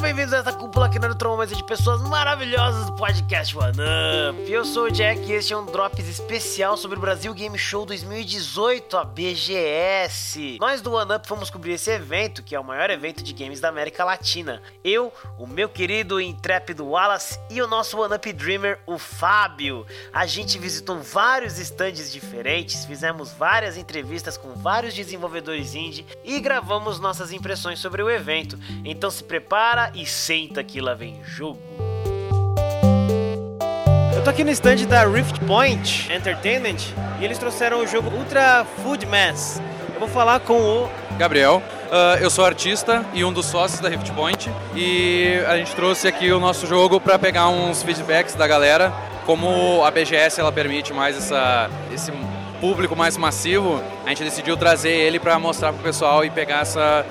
Sejam bem-vindos a essa cúpula que não troma mais de pessoas maravilhosas do podcast One Up. Eu sou o Jack e este é um Drops especial sobre o Brasil Game Show 2018, a BGS. Nós do One Up fomos cobrir esse evento, que é o maior evento de games da América Latina. Eu, o meu querido intrépido Wallace e o nosso One Up Dreamer, o Fábio. A gente visitou vários stands diferentes, fizemos várias entrevistas com vários desenvolvedores indie e gravamos nossas impressões sobre o evento. Então se prepare e senta que lá vem jogo. Eu tô aqui no stand da Rift Point Entertainment e eles trouxeram o jogo Ultra Food Mass. Eu vou falar com o Gabriel. Uh, eu sou artista e um dos sócios da Rift Point e a gente trouxe aqui o nosso jogo para pegar uns feedbacks da galera. Como a BGS ela permite mais essa, esse público mais massivo, a gente decidiu trazer ele para mostrar pro pessoal e pegar essa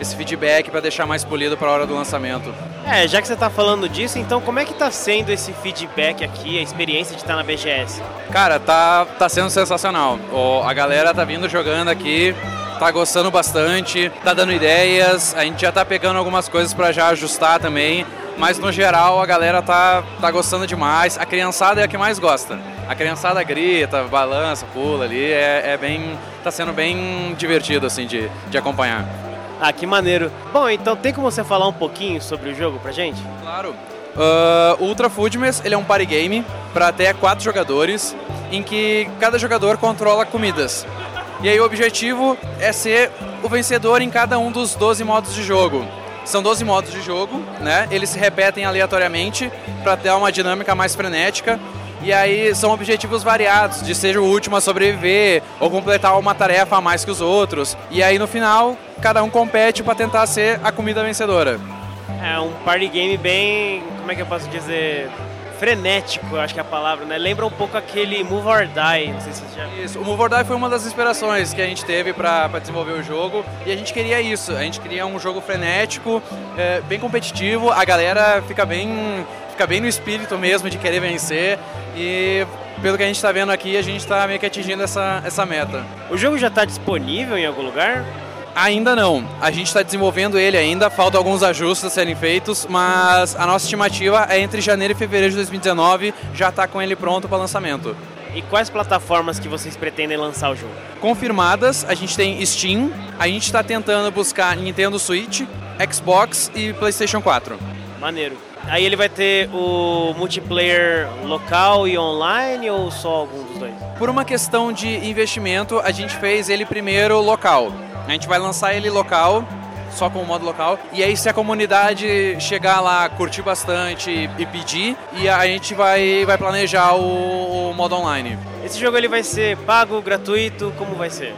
esse feedback para deixar mais polido para a hora do lançamento. É, já que você está falando disso, então como é que está sendo esse feedback aqui, a experiência de estar na BGS? Cara, tá, tá sendo sensacional. O, a galera tá vindo jogando aqui, tá gostando bastante, tá dando ideias, a gente já tá pegando algumas coisas para já ajustar também, mas no geral a galera tá, tá gostando demais. A criançada é a que mais gosta. A criançada grita, balança, pula ali, é, é bem. tá sendo bem divertido assim de, de acompanhar. Ah, que maneiro. Bom, então tem como você falar um pouquinho sobre o jogo pra gente? Claro. Uh, Ultra Foodmas, ele é um party game para até quatro jogadores, em que cada jogador controla comidas. E aí o objetivo é ser o vencedor em cada um dos 12 modos de jogo. São 12 modos de jogo, né? Eles se repetem aleatoriamente para ter uma dinâmica mais frenética e aí são objetivos variados, de ser o último a sobreviver ou completar uma tarefa a mais que os outros. E aí no final, cada um compete para tentar ser a comida vencedora. É um party game bem, como é que eu posso dizer, frenético, acho que é a palavra, né? Lembra um pouco aquele Move or Die, não sei se você já Isso, o Move or Die foi uma das inspirações que a gente teve para desenvolver o jogo e a gente queria isso, a gente queria um jogo frenético, é, bem competitivo, a galera fica bem fica bem no espírito mesmo de querer vencer e pelo que a gente está vendo aqui, a gente está meio que atingindo essa, essa meta. O jogo já está disponível em algum lugar? Ainda não. A gente está desenvolvendo ele ainda, faltam alguns ajustes a serem feitos, mas a nossa estimativa é entre janeiro e fevereiro de 2019 já está com ele pronto para lançamento. E quais plataformas que vocês pretendem lançar o jogo? Confirmadas, a gente tem Steam, a gente está tentando buscar Nintendo Switch, Xbox e PlayStation 4. Maneiro. Aí ele vai ter o multiplayer local e online ou só algum dos dois? Por uma questão de investimento, a gente fez ele primeiro local. A gente vai lançar ele local, só com o modo local. E aí, se a comunidade chegar lá, curtir bastante e pedir, e a gente vai, vai planejar o, o modo online. Esse jogo ele vai ser pago, gratuito? Como vai ser?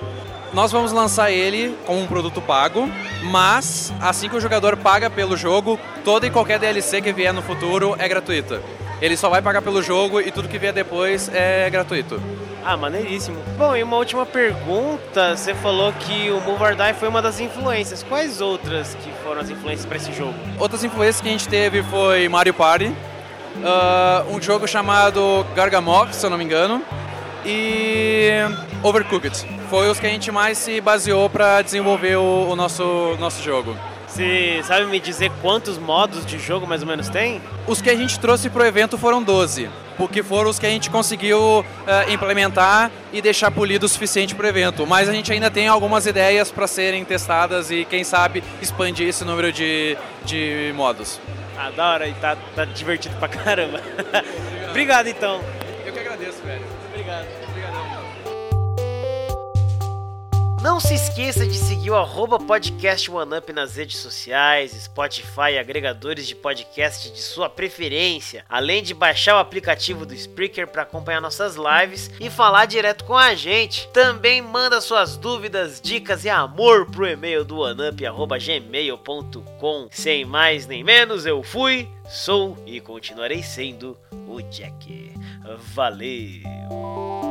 Nós vamos lançar ele como um produto pago, mas assim que o jogador paga pelo jogo, toda e qualquer DLC que vier no futuro é gratuita. Ele só vai pagar pelo jogo e tudo que vier depois é gratuito. Ah, maneiríssimo. Bom, e uma última pergunta. Você falou que o Move or Die foi uma das influências. Quais outras que foram as influências para esse jogo? Outras influências que a gente teve foi Mario Party, uh, um jogo chamado Gargamok, se eu não me engano, e Overcooked. Foi os que a gente mais se baseou para desenvolver o, o, nosso, nosso jogo. Você sabe me dizer quantos modos de jogo mais ou menos tem? Os que a gente trouxe para o evento foram 12, porque foram os que a gente conseguiu uh, implementar e deixar polido o suficiente para o evento. Mas a gente ainda tem algumas ideias para serem testadas e, quem sabe, expandir esse número de, de modos. Ah, da hora, e tá, tá divertido pra caramba. Obrigado então. Eu que agradeço, velho. Obrigado. Não se esqueça de seguir o podcast OneUp nas redes sociais, Spotify e agregadores de podcast de sua preferência, além de baixar o aplicativo do Spreaker para acompanhar nossas lives e falar direto com a gente. Também manda suas dúvidas, dicas e amor pro e-mail do oneup@gmail.com. Sem mais nem menos, eu fui, sou e continuarei sendo o Jack. Valeu!